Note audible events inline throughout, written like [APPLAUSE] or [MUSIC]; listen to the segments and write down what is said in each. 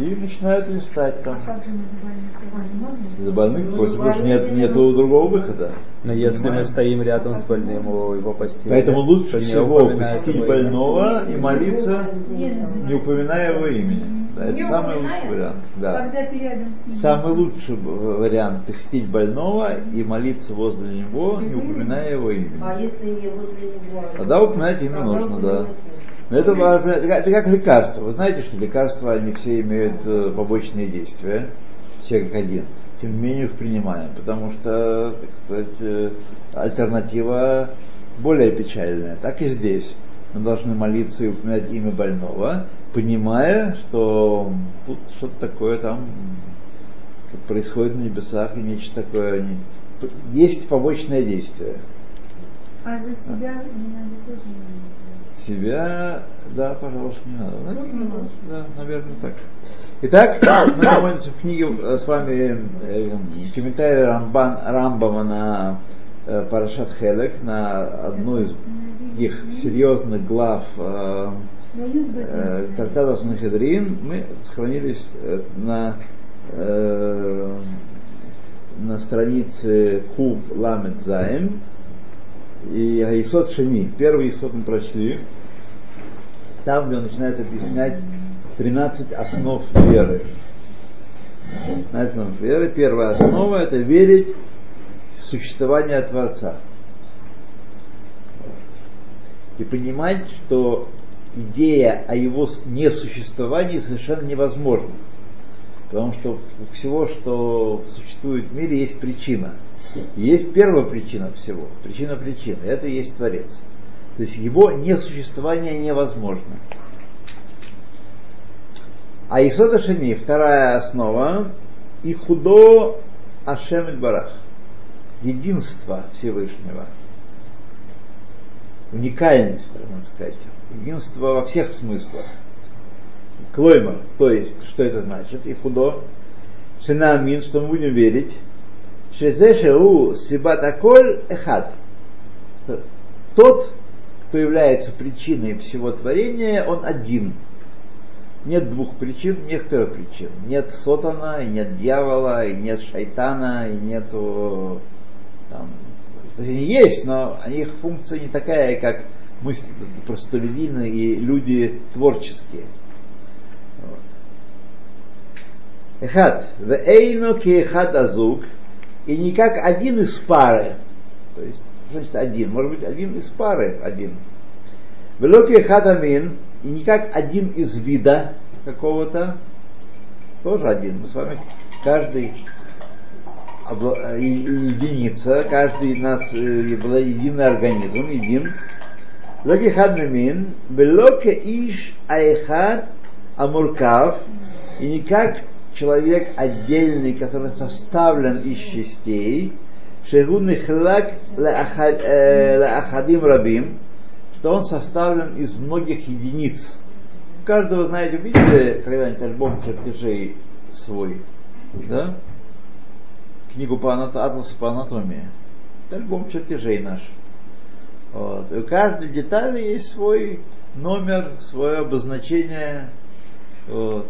и начинают листать там. А мы За больных просят, потому что нет, нету другого выхода. Но если мы Понимаешь? стоим рядом с больным у его постели, Поэтому лучше всего посетить больного и молиться, Не упоминая его имени. Да, это Не самый лучший вариант. Да. Когда ты рядом с ним. Самый лучший вариант посетить больного и молиться возле него, не упоминая его имени. А если не возле него? Тогда упоминать имя нужно, да. Но это, это как лекарство. Вы знаете, что лекарства, они все имеют э, побочные действия, все как один. Тем не менее их принимаем, потому что, так сказать, э, альтернатива более печальная. Так и здесь. Мы должны молиться и упоминать имя больного, понимая, что тут что-то такое там происходит на небесах и нечто такое. Есть побочное действие. А за себя не надо тоже молиться. Себя, да, пожалуйста, не надо. Ну, Да, наверное, так. Итак, [COUGHS] мы находимся в книге э, с вами э, комментарий Рамбан, Рамбама на э, Парашат Хелек, на одну из их серьезных глав э, бы э, Трактата Санхедрин. Мы сохранились э, на, э, на странице Куб Ламет Заем и Исот Шени. Первый Исот мы прочли. Там, где он начинает объяснять 13 основ веры. 13 основ веры. Первая основа это верить в существование Творца. И понимать, что идея о его несуществовании совершенно невозможна. Потому что у всего, что существует в мире, есть причина. И Есть первая причина всего, причина причины, это и есть Творец. То есть его несуществование невозможно. А Исода Шани, вторая основа, и худо Ашем Барах, единство Всевышнего, уникальность, можно сказать, единство во всех смыслах. Клоймер, то есть, что это значит? И худо, шинамин, что мы будем верить, шезешеу сибатаколь эхад. Тот, кто является причиной всего творения, он один. Нет двух причин, нет трех причин. Нет сотана, и нет дьявола, и нет шайтана, и нету там, они есть, но их функция не такая, как мы простолюдины и люди творческие. Эхад. Вейно эхад азук. И не как один из пары. То есть, значит один? Может быть, один из пары один. Велоки эхад амин. И не как один из вида какого-то. Тоже один. Мы с вами каждый э, единица, каждый из нас э, был единый организм, един. Локи хад мимин, белоке иш аехад амуркав, и не как человек отдельный, который составлен из частей, шегун хлак лаахадим рабим, что он составлен из многих единиц. У каждого, знаете, видели когда-нибудь альбом чертежей свой? Да? книгу по атлас по анатомии. Это альбом чертежей наш. Вот. И у каждой детали есть свой номер, свое обозначение. Вот.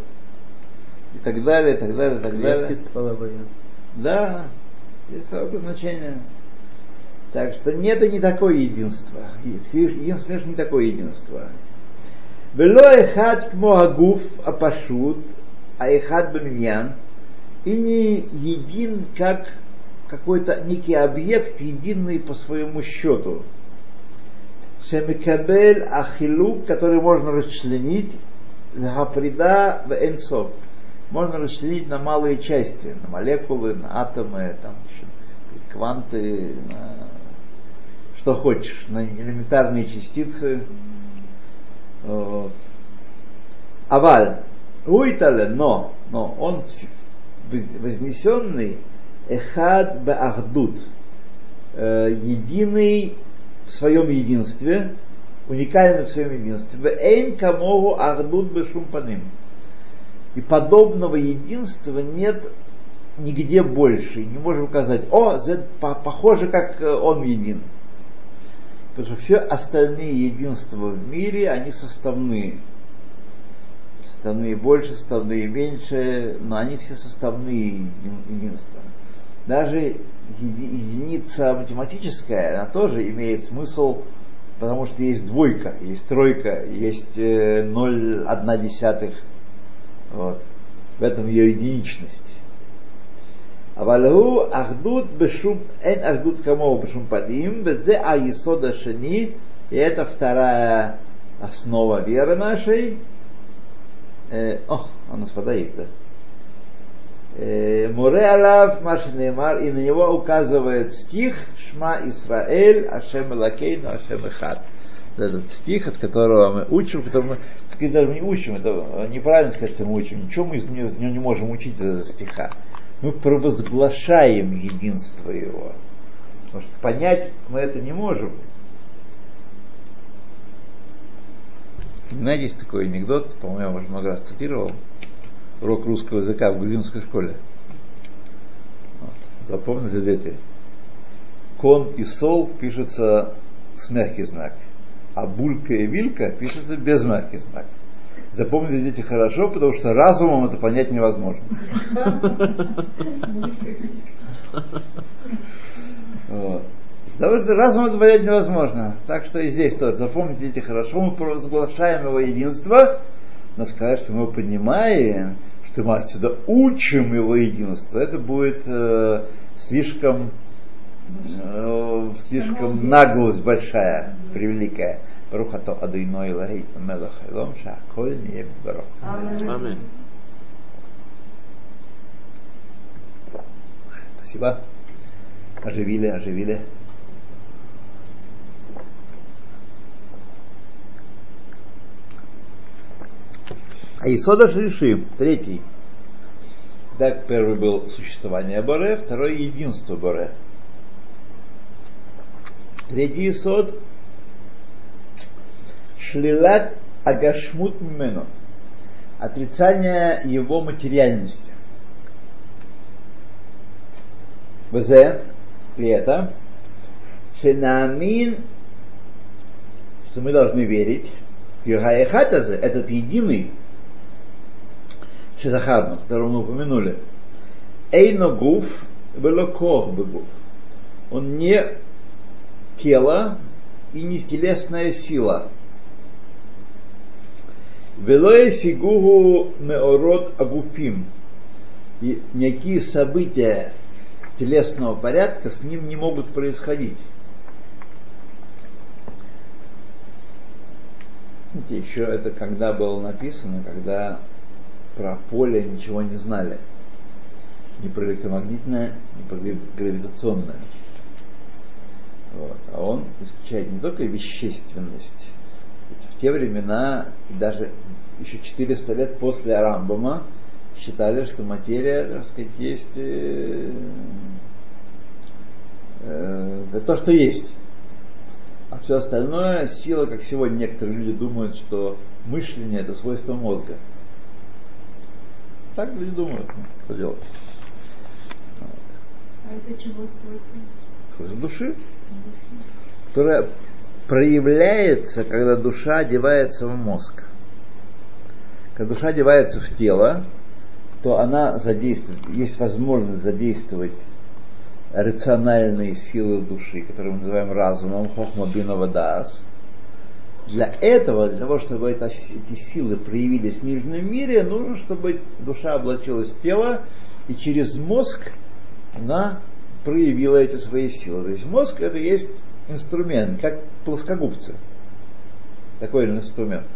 И так далее, и так далее, и так далее. Да, свое обозначение. Так что нет и не такое единство. Единство, не такое единство. Вело эхад кмо агуф апашут, а эхад баминьян, и не един как какой-то некий объект, единый по своему счету. Шемикабель ахилук, который можно расчленить, гаприда в энсов. Можно расчленить на малые части, на молекулы, на атомы, там, кванты, на что хочешь, на элементарные частицы. Аваль, уитале, но, но он вознесенный эхад баахдут, единый в своем единстве, уникальный в своем единстве. Эйн камогу ахдут бешумпаним. И подобного единства нет нигде больше. Не можем сказать, о, похоже, как он един. Потому что все остальные единства в мире, они составные. составные больше, составные меньше, но они все составные еди- единства. Даже еди- единица математическая, она тоже имеет смысл, потому что есть двойка, есть тройка, есть э, 0,1 десятых. Вот. В этом ее единичность. אבל הוא אחדות בשום, אין אחדות כמוהו בשום פנים, וזה היסוד השני, и это вторая основа веры нашей. Э, о, у нас вода есть, да. Э, Муре Алав Машинемар, и на него указывает стих Шма Исраэль, Ашем Элакейну, Ашем Эхад. Этот стих, от которого мы учим, который мы так и даже не учим, это неправильно сказать, что мы учим. Ничего мы из него, из него не можем учить из этого стиха. Мы провозглашаем единство его. Потому что понять мы это не можем. Знаете, есть такой анекдот, по-моему, я уже много раз цитировал, урок русского языка в грузинской школе. Вот. Запомните эти. Кон и сол пишутся с мягкий знак, а булька и вилька пишутся без мягкий знак. Запомните дети хорошо, потому что разумом это понять невозможно. Потому что разум это понять невозможно. Так что и здесь тоже. Запомните эти хорошо. Мы провозглашаем его единство, но сказать, что мы понимаем, что мы отсюда учим его единство, это будет э, слишком слишком наглость большая, превеликая. Рухато адыной лаги мелах элом шаколь не барох. Спасибо. Оживили, оживили. А Исода Шиши, третий. Так, первый был существование Боре, второй единство Боре. Третий Исод Шлилат Агашмут Мену. Отрицание его материальности. Взе, и это, Шенаамин, что мы должны верить, Югаехатазе, этот единый, Шизахадну, которого мы упомянули, Эйно гуф, велокох бегуф. Он не тело и не телесная сила. Велое сигугу меород агуфим. И никакие события телесного порядка с ним не могут происходить. Видите, еще это когда было написано, когда про поле ничего не знали. Ни про электромагнитное, ни про гравитационное. Вот. А он исключает не только вещественность. Ведь в те времена, даже еще 400 лет после Арамбама, считали, что материя, так сказать, есть э, э, то, что есть. А все остальное сила, как сегодня некоторые люди думают, что мышление это свойство мозга. Так люди думают, ну, что делать. А это чего свойство? Свойство души, которая проявляется, когда душа одевается в мозг. Когда душа одевается в тело, то она задействует, есть возможность задействовать рациональные силы души, которые мы называем разумом, хохмабинова даас. Для этого, для того, чтобы эти силы проявились в нижнем мире, нужно, чтобы душа облачилась в тело, и через мозг она проявила эти свои силы. То есть мозг это есть инструмент, как плоскогубцы. Такой инструмент.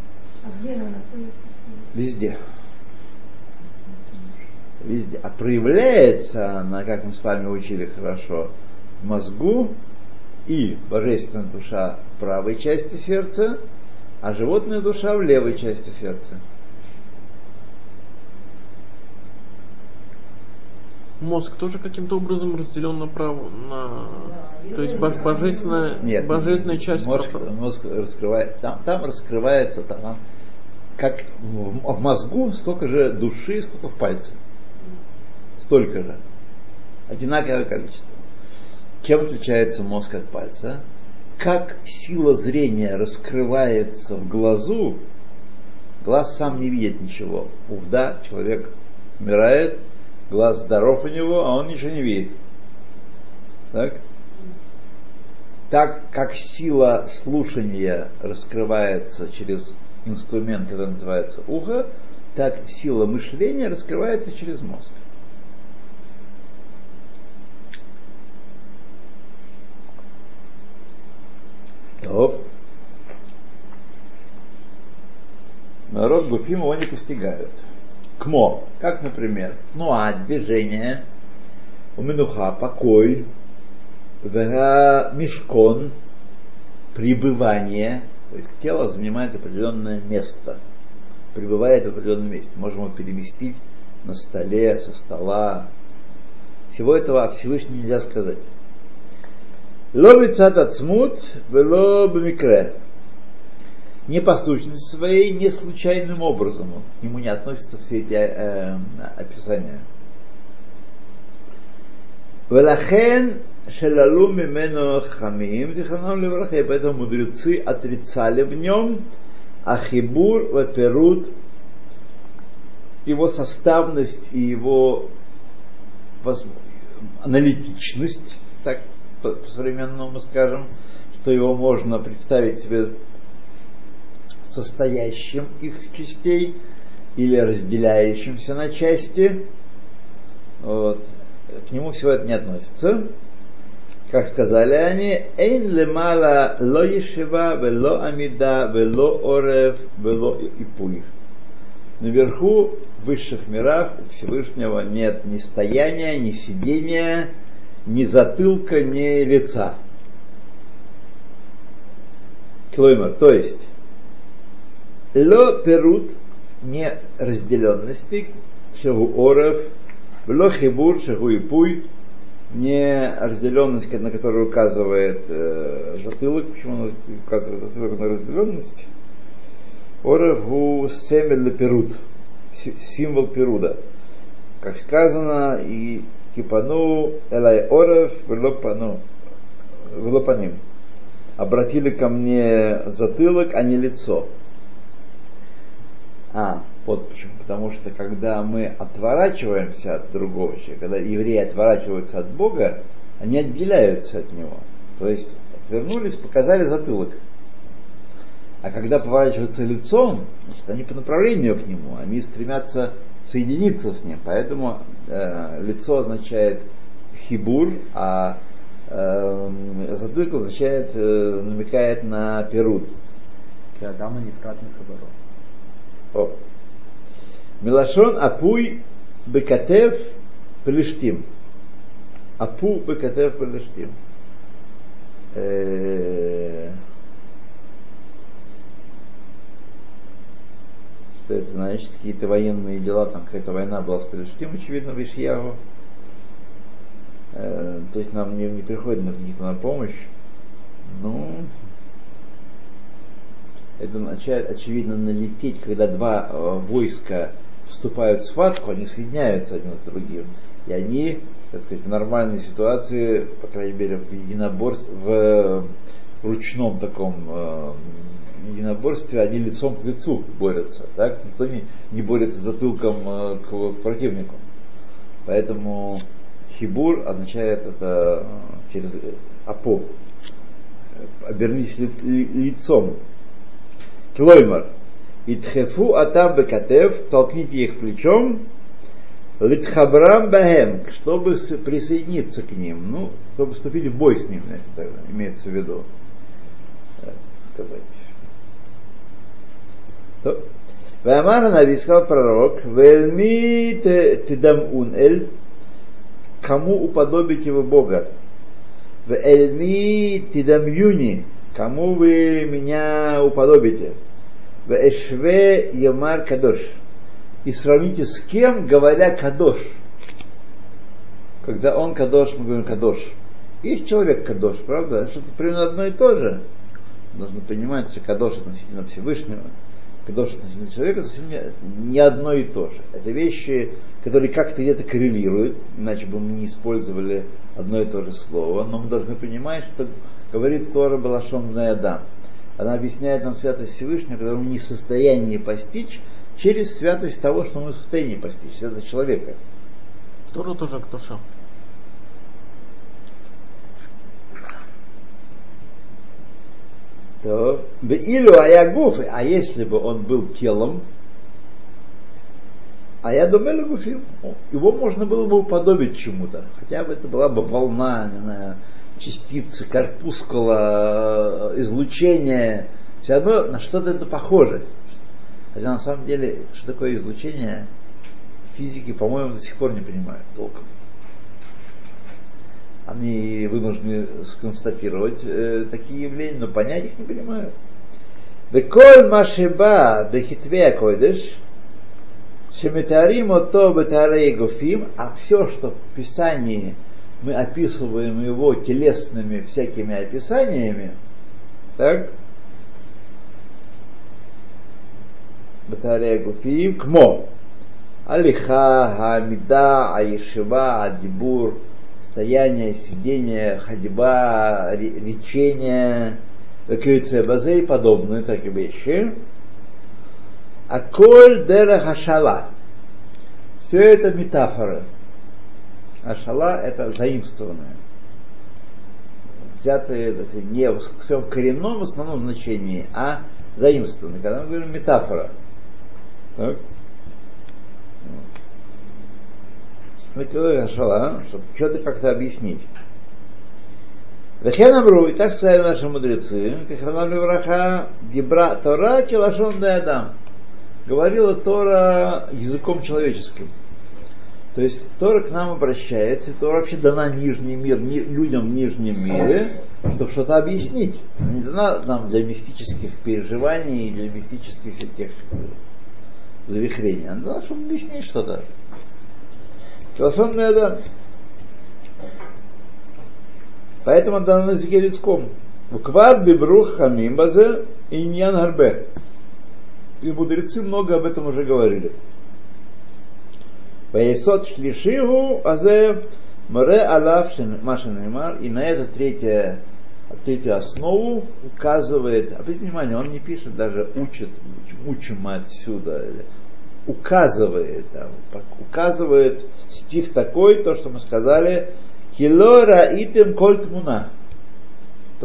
А где она находится? Везде. Везде. А проявляется она, как мы с вами учили хорошо, в мозгу и божественная душа в правой части сердца, а животная душа в левой части сердца. Мозг тоже каким-то образом разделен на право, на... То есть бож- божественная, Нет, божественная часть мозг, мозг раскрывает, там, там раскрывается, там, как в, в мозгу столько же души, сколько в пальце. Столько же. Одинаковое количество. Чем отличается мозг от пальца? Как сила зрения раскрывается в глазу, Глаз сам не видит ничего. Увда, человек умирает, глаз здоров у него, а он ничего не видит. Так? Так как сила слушания раскрывается через инструмент, который называется ухо, так сила мышления раскрывается через мозг. Стоп. Народ Гуфим его не постигают. Кмо, как, например, ну а движение, у Минуха покой, мешкон, пребывание, то есть тело занимает определенное место, пребывает в определенном месте. Можем его переместить на столе, со стола. Всего этого о Всевышнем нельзя сказать. Ловится от смут, было бы микре. Непослушность своей не случайным образом. К нему не относятся все эти э, описания. Велахен шелалу мимену хамим зиханам левраха, и поэтому мудрецы отрицали в нем ахибур ваперут, его составность и его аналитичность, так по-современному скажем, что его можно представить себе состоящим их частей или разделяющимся на части. Вот. К нему всего это не относится. Как сказали они, «Эйн лемала ло ешева, вело амида, вело орев, вело ипуй». Наверху, в высших мирах, у Всевышнего нет ни стояния, ни сидения, ни затылка, ни лица. Клоймер, то есть, ло перут не разделенности, шагу орев, ло хибур, шагу и пуй, не разделенность, на которую указывает э, затылок, почему он указывает затылок на разделенность, орев гу семель перут, символ перуда. Как сказано, и кипану элай орев велопану, велопаним. Обратили ко мне затылок, а не лицо. А, вот почему. Потому что когда мы отворачиваемся от другого человека, когда евреи отворачиваются от Бога, они отделяются от него. То есть отвернулись, показали затылок. А когда поворачиваются лицом, значит, они по направлению к нему, они стремятся соединиться с ним. Поэтому э, лицо означает хибур, а э, затылок означает, э, намекает на перут. Адама Нефратный Хабаров. О. Милашон Апуй Бекатев Плештим. Апу Бекатев Плештим. Что это значит? Какие-то военные дела, там какая-то война была с Плештим, очевидно, в Ишьягу. Э, то есть нам не, не приходит на, на помощь. Ну, это означает, очевидно, налететь, когда два э, войска вступают в схватку, они соединяются один с другим. И они, так сказать, в нормальной ситуации, по крайней мере, в единоборстве, в ручном таком э, единоборстве, они лицом к лицу борются. Так? Никто не, не борется затылком э, к, к противнику. Поэтому хибур означает это э, через апо. Обернись ли, ли, лицом Клоймар. Итхефу атам бекатев, толкните их плечом, литхабрам бахем, чтобы присоединиться к ним, ну, чтобы вступить в бой с ним, имеется в виду. Сказать. То. Вамара Нави сказал пророк, Вельми тедам эль, кому уподобите вы Бога? В Эльми тедам юни, кому вы меня уподобите? В Эшве Ямар Кадош. И сравните с кем, говоря Кадош. Когда он Кадош, мы говорим Кадош. Есть человек Кадош, правда? Что-то примерно одно и то же. Нужно понимать, что Кадош относительно Всевышнего, Кадош относительно человека совсем не одно и то же. Это вещи, которые как-то где-то коррелируют, иначе бы мы не использовали одно и то же слово, но мы должны понимать, что говорит Тора Балашон Адам. Она объясняет нам святость Всевышнего, которую мы не в состоянии постичь, через святость того, что мы в состоянии постичь, святость человека. Тора тоже Актуша. То, Илю Аягуф, а если бы он был телом, а я думаю, Гуфим, его можно было бы уподобить чему-то. Хотя бы это была бы волна, не знаю, частицы, корпускула, излучение. Все равно на что-то это похоже. Хотя на самом деле, что такое излучение, физики, по-моему, до сих пор не понимают толком. Они вынуждены сконстатировать э, такие явления, но понять их не понимают. Беколь машиба бехитве койдыш, шемитарим ото бетарей гуфим, а все, что в Писании мы описываем его телесными всякими описаниями, так, батарея гуфим, кмо, алиха, хамида, аишива, адибур, стояние, сидение, ходьба, речение, базы и подобные такие вещи. А коль дера хашала. Все это метафоры. Ашала это заимствованное. Взятые это не в своем коренном основном значении, а заимствованное. Когда мы говорим метафора. Так? Ашала, чтобы что-то как-то объяснить. Вехен и так сказали наши мудрецы, Техранам Левраха, Гибра Тора, Келашон Адам. Говорила Тора языком человеческим. То есть Тора к нам обращается, Тора вообще дана нижний мир, ни, людям в нижнем мире, чтобы что-то объяснить. Не дана нам для мистических переживаний, для мистических этих завихрений. Она дана, чтобы объяснить что-то. Лашон Адам. Поэтому он дан на языке людском. Уквад бибрух хамим базе иньян. И мудрецы много об этом уже говорили. Ваесот шлишигу азе море алав машинемар. И на это третье, третью основу указывает, обратите внимание, он не пишет, даже учит, учим отсюда, указывает, указывает стих такой, то, что мы сказали, Килора итем кольт муна.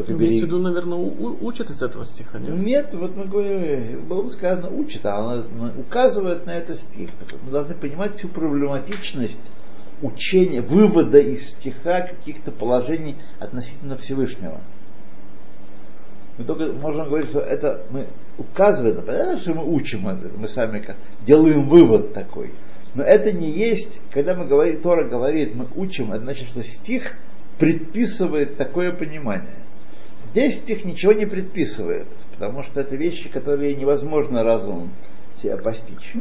Только Имеется в виду, наверное, у, учат из этого стиха, нет? Нет, вот мы говорим, было бы сказано учит, а он указывает на этот стих. Мы должны понимать всю проблематичность учения, вывода из стиха каких-то положений относительно Всевышнего. Мы только можем говорить, что это мы указываем, понятно, что мы учим это, мы сами делаем вывод такой. Но это не есть, когда мы говорим, Тора говорит, мы учим, это значит, что стих предписывает такое понимание. Здесь стих ничего не предписывает, потому что это вещи, которые невозможно разумом себя постичь.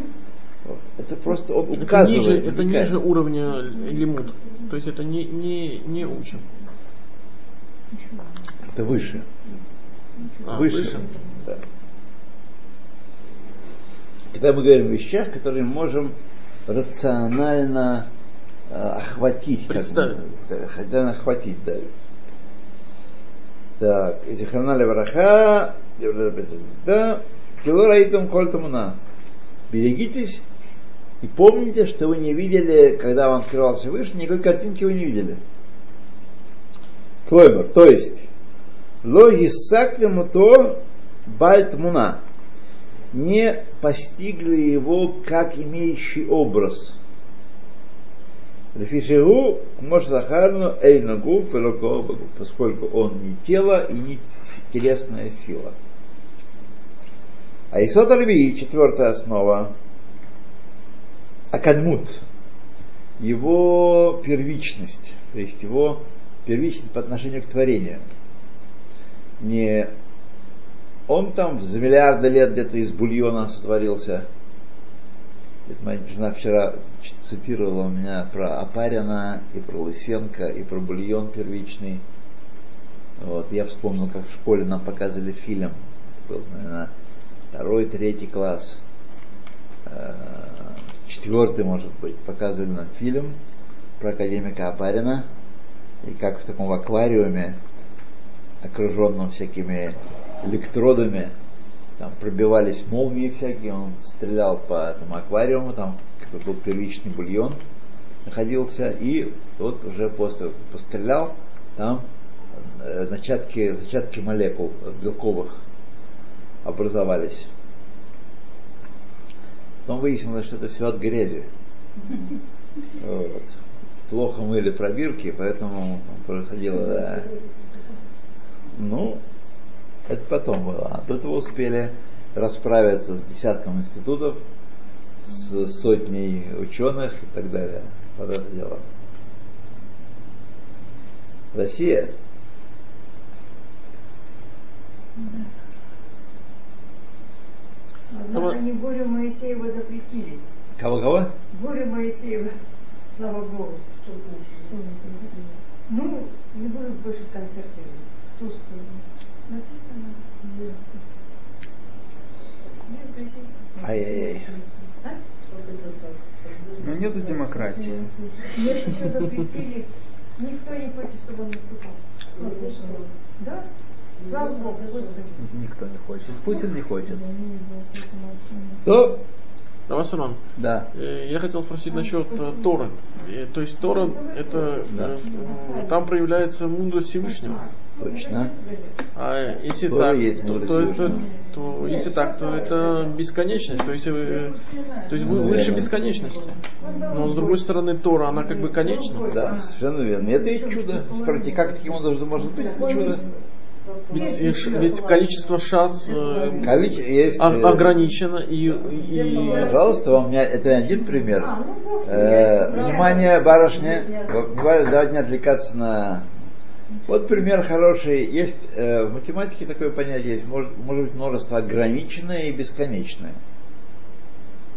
Вот. Это просто он это указывает. Ниже, это ниже уровня лимут. То есть это не, не, не учим. Это выше. А, выше. выше. Да. Когда мы говорим о вещах, которые можем рационально э, охватить. Представить. Как, хотя охватить, да. Так, Зихрана Левраха, да, Килораитум Кольтамуна. Берегитесь и помните, что вы не видели, когда вам открывался выше, никакой картинки вы не видели. Клоймер, то есть, логи сактему то бальтмуна не постигли его как имеющий образ. Лефишигу может захарну эйнагу поскольку он не тело и не телесная сила. А Исот Альви, четвертая основа, Акадмут, его первичность, то есть его первичность по отношению к творению. Не он там за миллиарды лет где-то из бульона сотворился. Моя жена вчера цитировала меня про Апарина и про Лысенко и про бульон первичный. Вот, я вспомнил, как в школе нам показывали фильм. Был, наверное, второй, третий класс. Э, четвертый, может быть, показывали нам фильм про академика Апарина. И как в таком аквариуме, окруженном всякими электродами, там пробивались молнии всякие, он стрелял по этому аквариуму, там был первичный бульон находился, и вот уже после пострелял, там э, зачатки, зачатки молекул белковых образовались. Потом выяснилось, что это все от грязи. Вот. Плохо мыли пробирки, поэтому происходило, да. Ну, это потом было. А до этого успели расправиться с десятком институтов, с сотней ученых и так далее. Вот это дело. Россия. Однако они Борю Моисеева запретили. Кого-кого? Борю Моисеева, слава Богу. Ну, не будут больше концерты. Тусклые. Ай-яй-яй. Ну нету демократии. Никто не хочет, чтобы он выступал. Да? Слава Богу. Никто не хочет. Путин не хочет. Да. э, я хотел спросить насчет э, Торы. Э, То есть Тора, это Да. там проявляется мудрость Всевышнего. Точно. А если Тора так, есть то, мудрость то, то- то если так, то это бесконечность, то есть, э, то есть Ну, выше верно. бесконечности. Но с другой стороны Тора, она как бы конечна. Да, совершенно верно. Это и чудо. Спросите, как таким образом может быть? Это чудо. Ведь, э, ведь количество шас э, Количество есть. о- э, ограничено и, и Пожалуйста, у меня это один пример. Э, внимание, барышня, давайте не отвлекаться на... Вот пример хороший. Есть э, в математике такое понятие есть. Может, может быть множество ограниченное и бесконечное.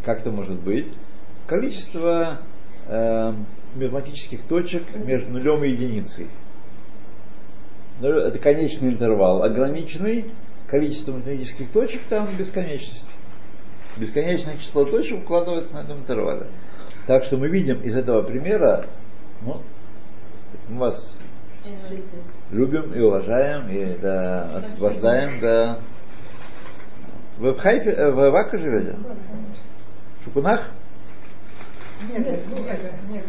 Как это может быть? Количество э, математических точек между нулем и единицей. Ну, Это конечный интервал. Ограниченный количество математических точек там бесконечность бесконечное число точек укладывается на этом интервале. Так что мы видим из этого примера, ну, мы вас любим и уважаем, и да, освобождаем, да. Вы в Хайфе, э, в Вака живете? В Шукунах? Нет, нет, нет.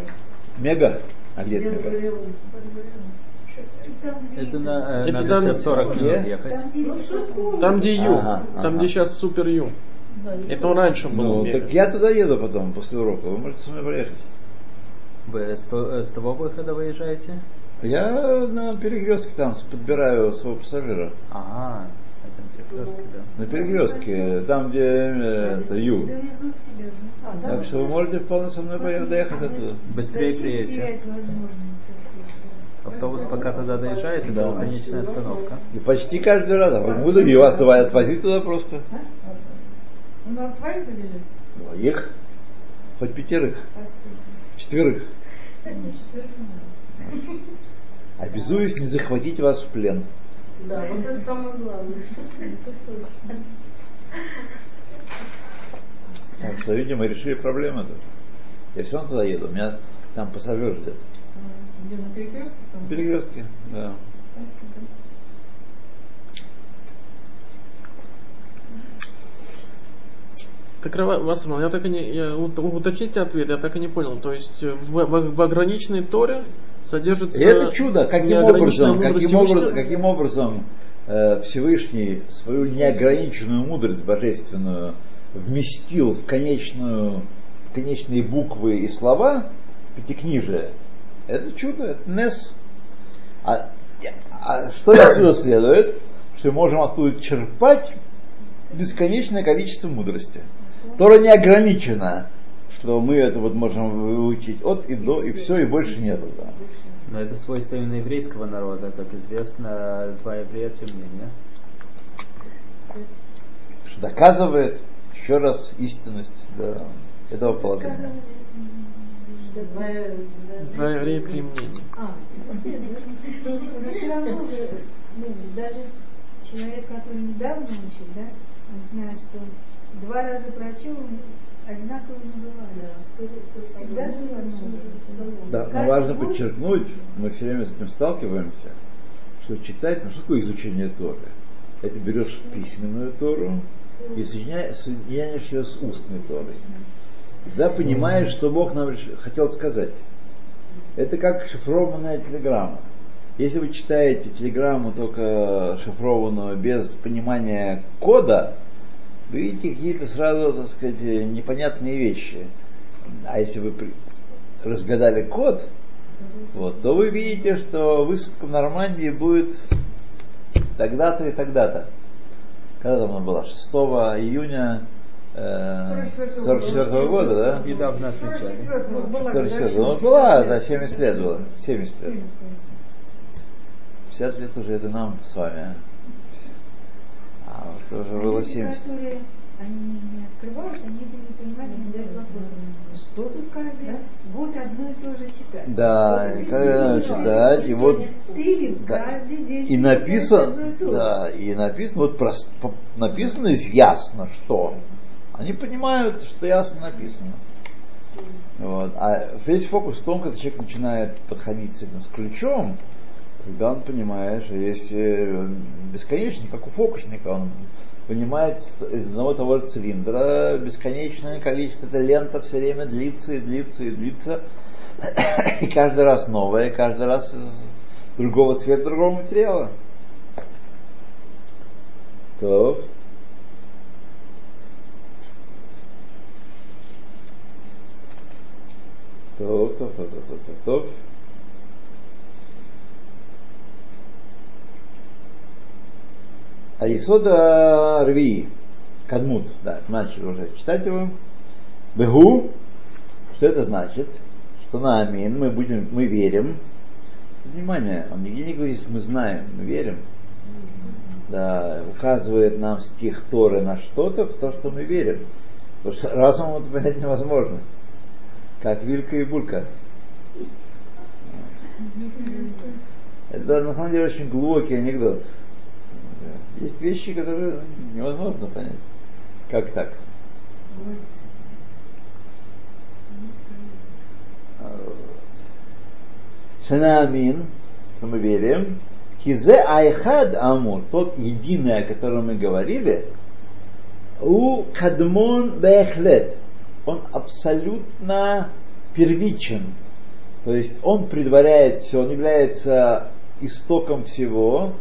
Мега? А где это мега? Это на, э, Это надо там- сейчас 40 минут Где? ехать. там где Ю, Ага, там ага. где сейчас супер Ю. Это он раньше был. Ну, мега. так я туда еду потом, после урока. Вы можете со мной проехать. Вы с, э, с того выхода выезжаете? Я на перекрестке там подбираю своего пассажира. Ага, это перекресток, да. На перекрестке, там, где э, это, Ю. Довезут тебя. А, да? Так что вы можете вполне со мной поехать, доехать оттуда. Быстрее приедете. Автобус пока туда доезжает, это Да. конечная остановка. И почти каждый раз. А буду туда отвозить туда просто. Ну, на твои побежите? Двоих. Хоть пятерых. Спасибо. Четверых. Четвертый Обязуюсь не захватить вас в плен. Да, вот это самое главное. Так что, видимо, решили проблему эту. Я все равно туда еду. У меня там пассажир ждет. Где на перекрестке? На перекрестке, да. Спасибо. Так, Вассерман, я так и не, я, ут- уточните ответ, я так и не понял. То есть э, в, в- в ограниченной Торе содержится И это чудо, каким образом, каким, образом, каким образом э, Всевышний свою неограниченную мудрость божественную вместил в, конечную, в конечные буквы и слова пятикнижия. Это чудо, это нес. А, а что отсюда [COUGHS] следует? Что мы можем оттуда черпать бесконечное количество мудрости. Тора не ограничена, что мы это вот можем выучить от и до, и все, и больше нету. Да. Но это свойство именно еврейского народа, как известно, два еврея три мнения. Что доказывает еще раз истинность да, этого положения. Два еврея три мнения. А, но все равно же, ну, даже человек, который недавно учит, да, он знает, что два раза прочел, одинаково не бывает. Всегда же одно. Да, но важно подчеркнуть, мы все время с этим сталкиваемся, что читать, ну что такое изучение Торы? это берешь письменную Тору и соединяешь, ее с устной Торой. И тогда понимаешь, что Бог нам хотел сказать. Это как шифрованная телеграмма. Если вы читаете телеграмму только шифрованную без понимания кода, вы видите какие-то сразу, так сказать, непонятные вещи. А если вы разгадали код, вот, то вы видите, что высадка в Нормандии будет тогда-то и тогда-то. Когда там она была? 6 июня э, 44 года, да? Недавно отмечали. 44 Ну, была, да, 70 лет было. 70 лет. 50 лет уже это нам с вами. А вот уже было Люди, 70. которые они не открывают, они это не они задают вопрос. Что тут каждый год одно и то же читать? Да, и когда читать, и вот Ты Да. каждый день и написано, же. да, и написано, вот прос- по- написано ясно, что. Они понимают, что ясно написано. Вот. А весь фокус в том, когда человек начинает подходить с этим с ключом, когда он понимает, что есть э, бесконечный, как у фокусника, он понимает из одного того же цилиндра бесконечное количество, эта лента все время длится и длится и длится, [COUGHS] и каждый раз новая, каждый раз из другого цвета, другого материала. То. То, то, то, то, то, то, то. Аисода Рви, Кадмут, да, начали уже читать его. Бегу, что это значит? Что на Амин мы будем, мы верим. Внимание, он нигде не говорит, мы знаем, мы верим. Да, указывает нам стих Торы на что-то, в то, что мы верим. Потому что разумом это понять невозможно. Как Вилька и Булька. Это на самом деле очень глубокий анекдот. Есть вещи, которые невозможно понять. Как так? Шанаамин, что мы верим, Кизе Айхад Амур, тот единый, о котором мы говорили, у Кадмон Бехлет, он абсолютно первичен. То есть он предваряет все, он является истоком всего,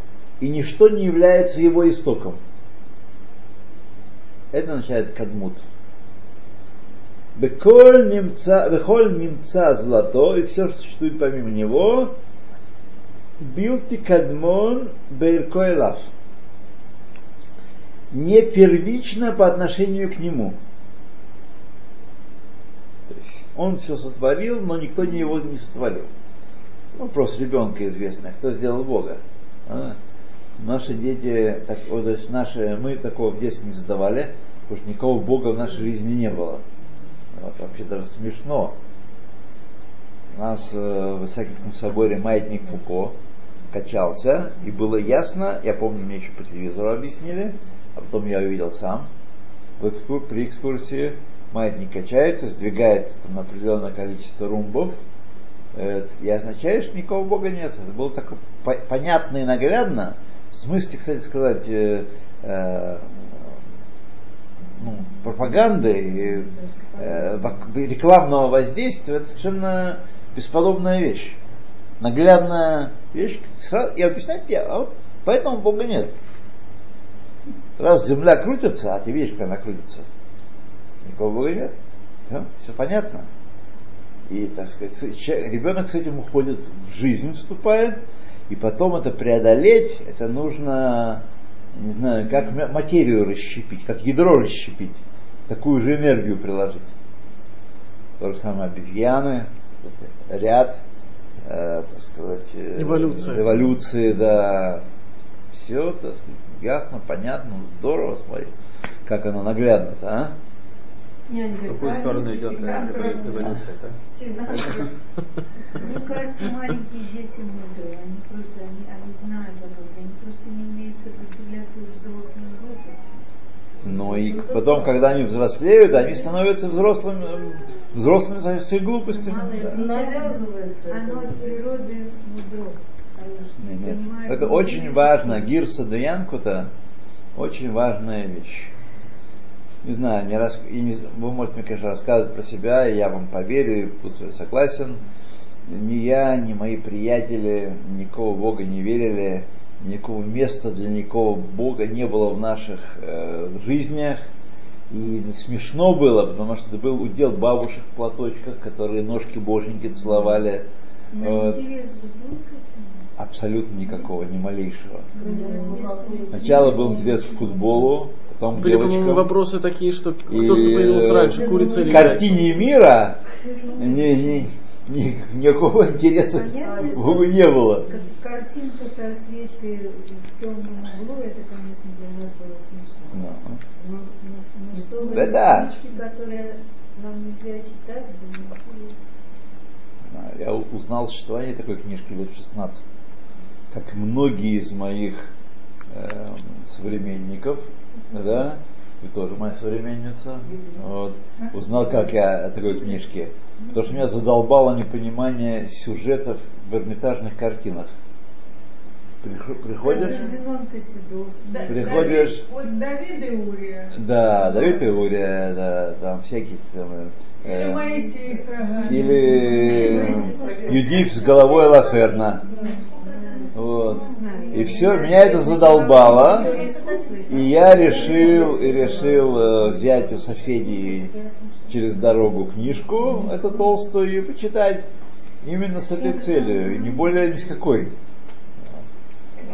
и ничто не является его истоком. Это означает кадмут. Беколь немца, беколь немца злато, и все, что существует помимо него, билти кадмон бейркойлав. Не первично по отношению к нему. То есть он все сотворил, но никто не его не сотворил. Вопрос ребенка известный, кто сделал Бога. А? Наши дети, так, вот, есть наши, мы такого в детстве не задавали, потому что никого Бога в нашей жизни не было. Вот, вообще даже смешно. У нас э, в Исаакиевском соборе маятник Фуко качался, и было ясно, я помню, мне еще по телевизору объяснили, а потом я увидел сам, в экскур- при экскурсии маятник качается, сдвигается там, определенное количество румбов, э, и означает, что никакого Бога нет. Это было так по- понятно и наглядно. В смысле, кстати сказать, э, э, ну, пропаганды и э, рекламного воздействия, это совершенно бесподобная вещь. Наглядная вещь. Сразу, и объяснять я, а вот поэтому Бога нет. Раз земля крутится, а ты видишь, как она крутится, никакого Бога нет. Все, все понятно. И, так сказать, ребенок с этим уходит в жизнь, вступает, и потом это преодолеть, это нужно, не знаю, как материю расщепить, как ядро расщепить, такую же энергию приложить. То же самое обезьяны, ряд, э, так сказать, э, Эволюция. эволюции, да, все, так сказать, ясно, понятно, здорово, смотри, как оно наглядно-то, а? В какую сторону идет э, эво- эволюция? да? Мне кажется, маленькие дети мудрые, они просто, они, они знают об этом, они просто не умеют сопротивляться взрослым глупостям. Ну и потом, когда они взрослеют, они становятся взрослыми, э, взрослыми глупостями. Малое дитя, Навязывается. Оно от природы мудро. Не, не. Понимает, Это очень важно. Гирса Даянкута, очень важная вещь. Не знаю, не рас... и не... вы можете мне, конечно, рассказывать про себя, и я вам поверю, и пусть я согласен. Ни я, ни мои приятели никого Бога не верили, никакого места для никакого Бога не было в наших э, жизнях. И смешно было, потому что это был удел бабушек в платочках, которые ножки боженьки целовали. Вот. Абсолютно никакого, ни малейшего. Сначала был интерес к футболу, к Были, девочкам. вопросы такие, что кто И, что появился раньше, курица или картине мира ни- ни- ни- никакого интереса Понятно, к что не было. как Картинка со свечкой в темном углу, это, конечно, для нас было смешно. Ну. Но, но- но что Да да. которая нам нельзя читать. А, Я узнал существование такой книжки лет 16. Как многие из моих э, современников, да, вы тоже моя современница, вот, узнал, как я о такой книжке. Потому что меня задолбало непонимание сюжетов в эрмитажных картинах. Прихо- Приходишь. Да- Приходишь- Давид- Вот Давид и Урия. да, Давид и Урия, да, там всякие там, э, Или Моисей с рогами. или Юдив с головой Лаферна. И все, меня это задолбало. И я решил, и решил э, взять у соседей через дорогу книжку, эту толстую, и почитать именно с этой целью, и не более ни с какой.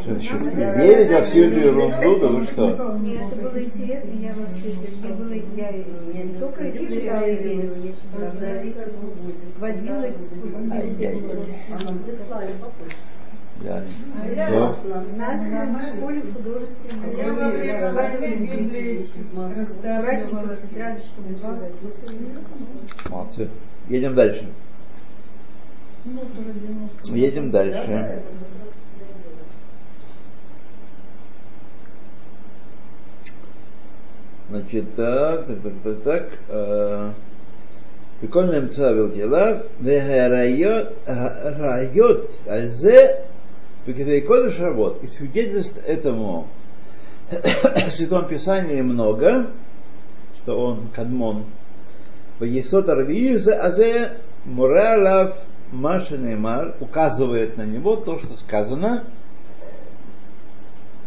Что, еще верить во всю эту ерунду, да вы что? Мне это было интересно, я во все это, мне было, я не только читала, я водила экскурсии. Да. А я Нас в школе художественной. Я во время войны Библии растаратненько Молодцы. Едем дальше. Едем дальше. Значит, так, так, так, так, так. Э, прикольно им цавил дела. Вегарайот, райот, альзе, Бекетей Кодыш работ. И свидетельств этому в [COUGHS] Святом Писании много, что он кадмон. Есот Арвиюза Азе Муралав Машинемар указывает на него то, что сказано.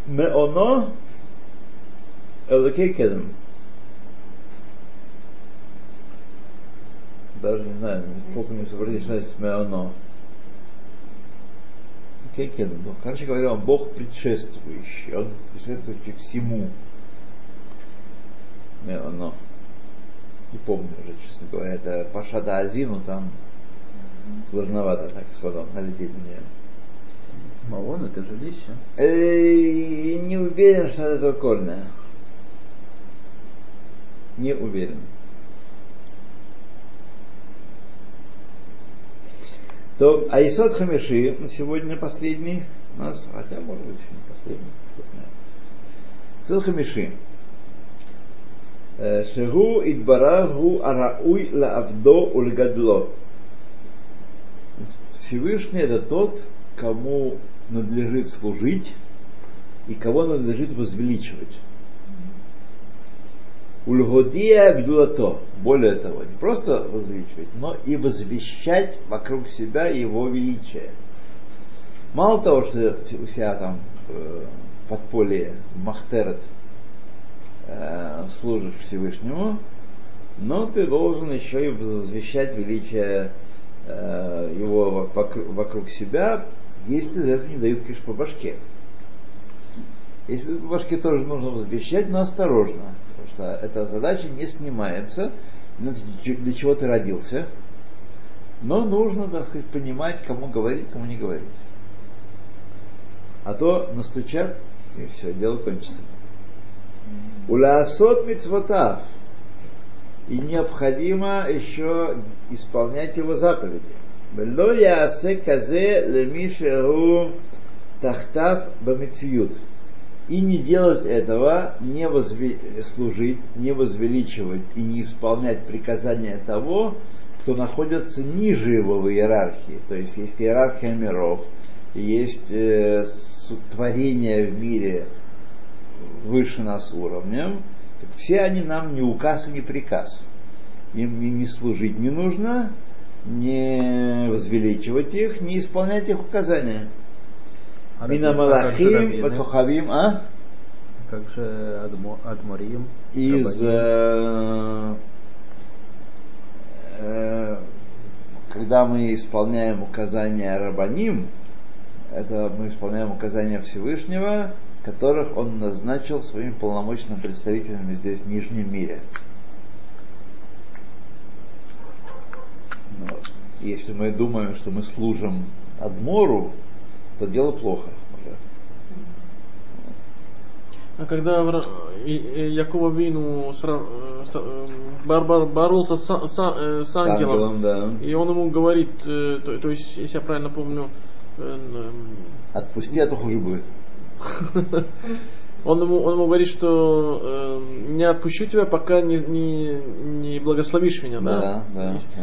Меоно Элокейкедем. Даже не знаю, помню, что сообразишь, что Меоно. Кедм. Ну, Короче говоря, он Бог предшествующий. Он предшествующий всему. Меоно не помню уже, честно говоря, это Пашада Азину, там сложновато так сходу налететь мне. Мавон это жилище. Э, Не уверен, что это кольное. Не уверен. То Айсот Хамиши, сегодня последний у нас, хотя может быть не последний, кто знает. Айсот Хамиши. Э, Шегу Идбарагу Арауй Лаавдо Ульгадло. Всевышний это тот, кому надлежит служить и кого надлежит возвеличивать. Ульгодия гдулато. Более того, не просто возвеличивать, но и возвещать вокруг себя его величие. Мало того, что у себя там э, подполье Махтерет э, служишь Всевышнему, но ты должен еще и возвещать величие э, его вокруг, вокруг себя, если за это не дают, конечно, по башке. Если по башке тоже нужно возвещать, но осторожно, что эта задача не снимается, ну, для чего ты родился, но нужно, так сказать, понимать, кому говорить, кому не говорить. А то настучат, и все, дело кончится. Улясот мицвотав. И необходимо еще исполнять его заповеди. Вело ясе казе лемишеру тахтав бамициют. И не делать этого, не возве- служить, не возвеличивать и не исполнять приказания того, кто находится ниже его в иерархии. То есть есть иерархия миров, есть э, творение в мире выше нас уровнем, так все они нам не указ и не приказ. Им не служить не нужно, не возвеличивать их, не исполнять их указания. Мина Малахим? Ватухавим, а? Как же Адмо- Адморим? Из э, э, когда мы исполняем указания Рабаним, это мы исполняем указания Всевышнего, которых он назначил своим полномочным представителем здесь, в Нижнем мире. Вот. Если мы думаем, что мы служим Адмору, то дело плохо. уже. А когда Якова Вину э, с- э, боролся с, с- э, с ангелом, да. и он ему говорит, то, то есть, если я правильно помню, Отпусти, а то хуже будет. он ему, он ему говорит, что э, не отпущу тебя, пока не, не, не благословишь меня, да? Да, да, да.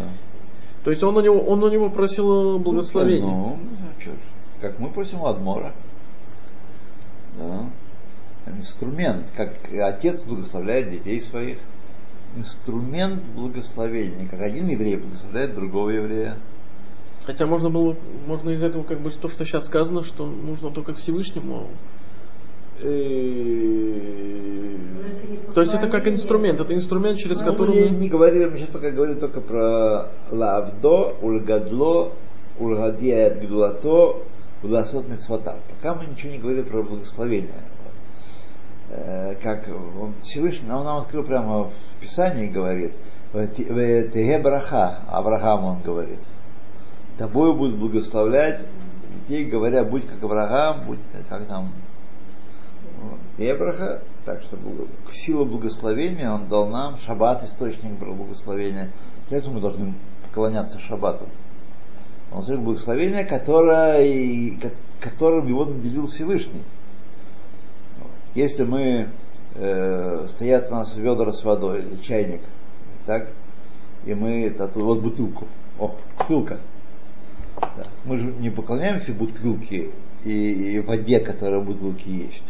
То есть он у него, он у него просил благословения. Ну, чё ж, как мы просим у Адмора. Да. Инструмент, как отец благословляет детей своих. Инструмент благословения, как один еврей благословляет другого еврея. Хотя можно было, можно из этого как бы то, что сейчас сказано, что нужно только Всевышнему. То есть это как инструмент, это инструмент, через Ну, который мы не, мы... не говорили, мы сейчас только говорили только про лавдо, ульгадло, ульгадия гдулато, уласот мецвата. Пока мы ничего не говорили про благословение. Э, Как он Всевышний нам, нам открыл прямо в Писании говорит, Теге браха, Авраам он говорит. Тобой будут благословлять детей, говоря, будь как Авраам, будь как там Ебраха, так что сила благословения он дал нам, шаббат источник благословения. Этого мы должны поклоняться шаббату. Он источник благословения, которое, ко- которым его наделил Всевышний. Если мы э, стоят у нас ведра с водой, или чайник, так, и мы это, вот бутылку, о, бутылка, да. Мы же не поклоняемся бутылке и, и воде, которая в бутылке есть.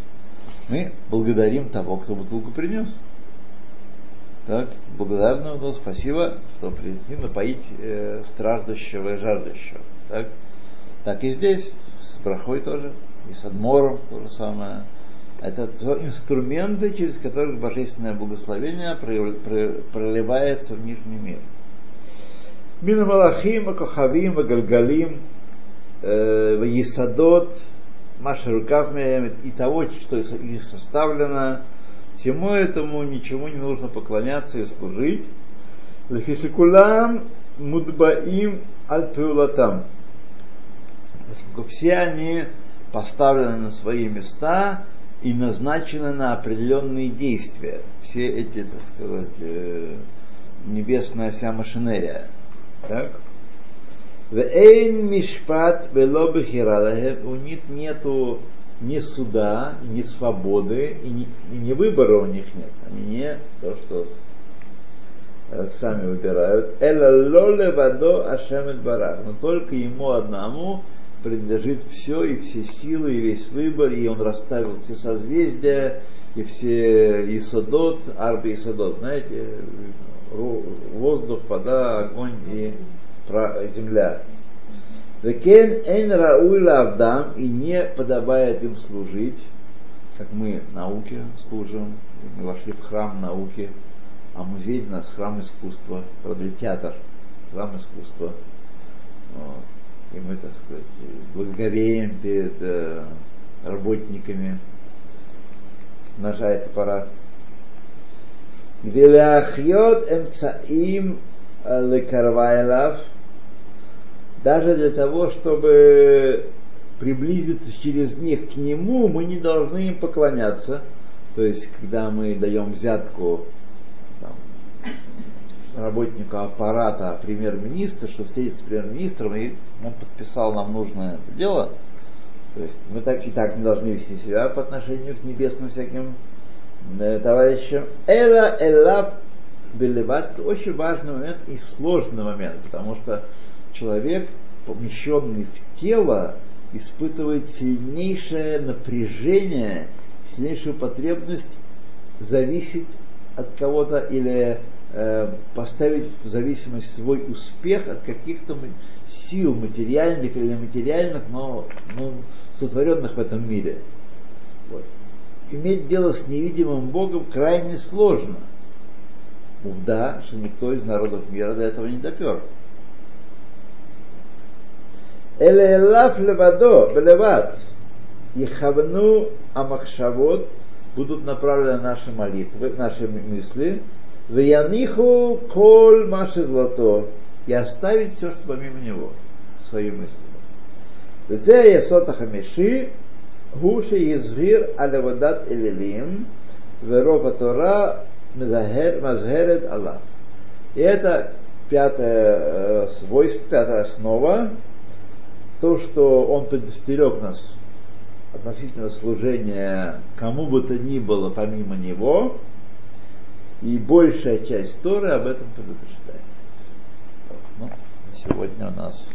Мы благодарим того, кто бутылку принес. Так, благодарны ему, спасибо, что принесли напоить э, страждущего и жаждущего. Так? так и здесь, с брахой тоже, и с адмором то же самое. Это то инструменты, через которые божественное благословение проливается в нижний мир. Мин Малахим, Кохавим, Галгалим, Есадот, Маша рукав и того, что из них составлено, всему этому ничему не нужно поклоняться и служить. Лефишикулам мудбаим аль Поскольку все они поставлены на свои места и назначены на определенные действия. Все эти, так сказать, э, небесная вся машинерия. Так? У них нету ни суда, ни свободы, и ни, и ни выбора у них нет. Они не то, что э, сами выбирают. Эла лоле вадо барах. Но только ему одному принадлежит все, и все силы, и весь выбор, и он расставил все созвездия, и все Исодот, Арби Исодот, знаете, ру- воздух, вода, огонь и земля. Векен эн рауй лавдам, и не подобает им служить, как мы науке служим, мы вошли в храм науки, а музей у нас храм искусства, правда, театр, храм искусства. Вот. И мы, так сказать, благоговеем перед э, работниками ножа и топора. Гвиляхьот эмцаим лекарвайлав, даже для того, чтобы приблизиться через них к нему, мы не должны им поклоняться. То есть, когда мы даем взятку там, работнику аппарата премьер-министра, что встретиться с премьер-министром, и он подписал нам нужное дело, то есть мы так и так не должны вести себя по отношению к небесным всяким э, товарищам. Эла элла белеват очень важный момент и сложный момент, потому что человек, помещенный в тело, испытывает сильнейшее напряжение, сильнейшую потребность зависеть от кого-то или э, поставить в зависимость свой успех от каких-то сил материальных или нематериальных, но ну, сотворенных в этом мире. Вот. Иметь дело с невидимым Богом крайне сложно. Да, что никто из народов мира до этого не допер. Элелаф левадо, белеват, Ихавну Амахшавод будут направлены наши молитвы, наши мысли, в Яниху Коль Маши Злато и оставить все, что помимо него, свои мысли. וזה היסוד החמישי, הוא שיזהיר על עבודת אלילים, ורוב התורה מזהרת עליו. И это пятое свойство, пятая основа, то, что он предостерег нас относительно служения кому бы то ни было помимо него, и большая часть Торы об этом предупреждает. Ну, сегодня у нас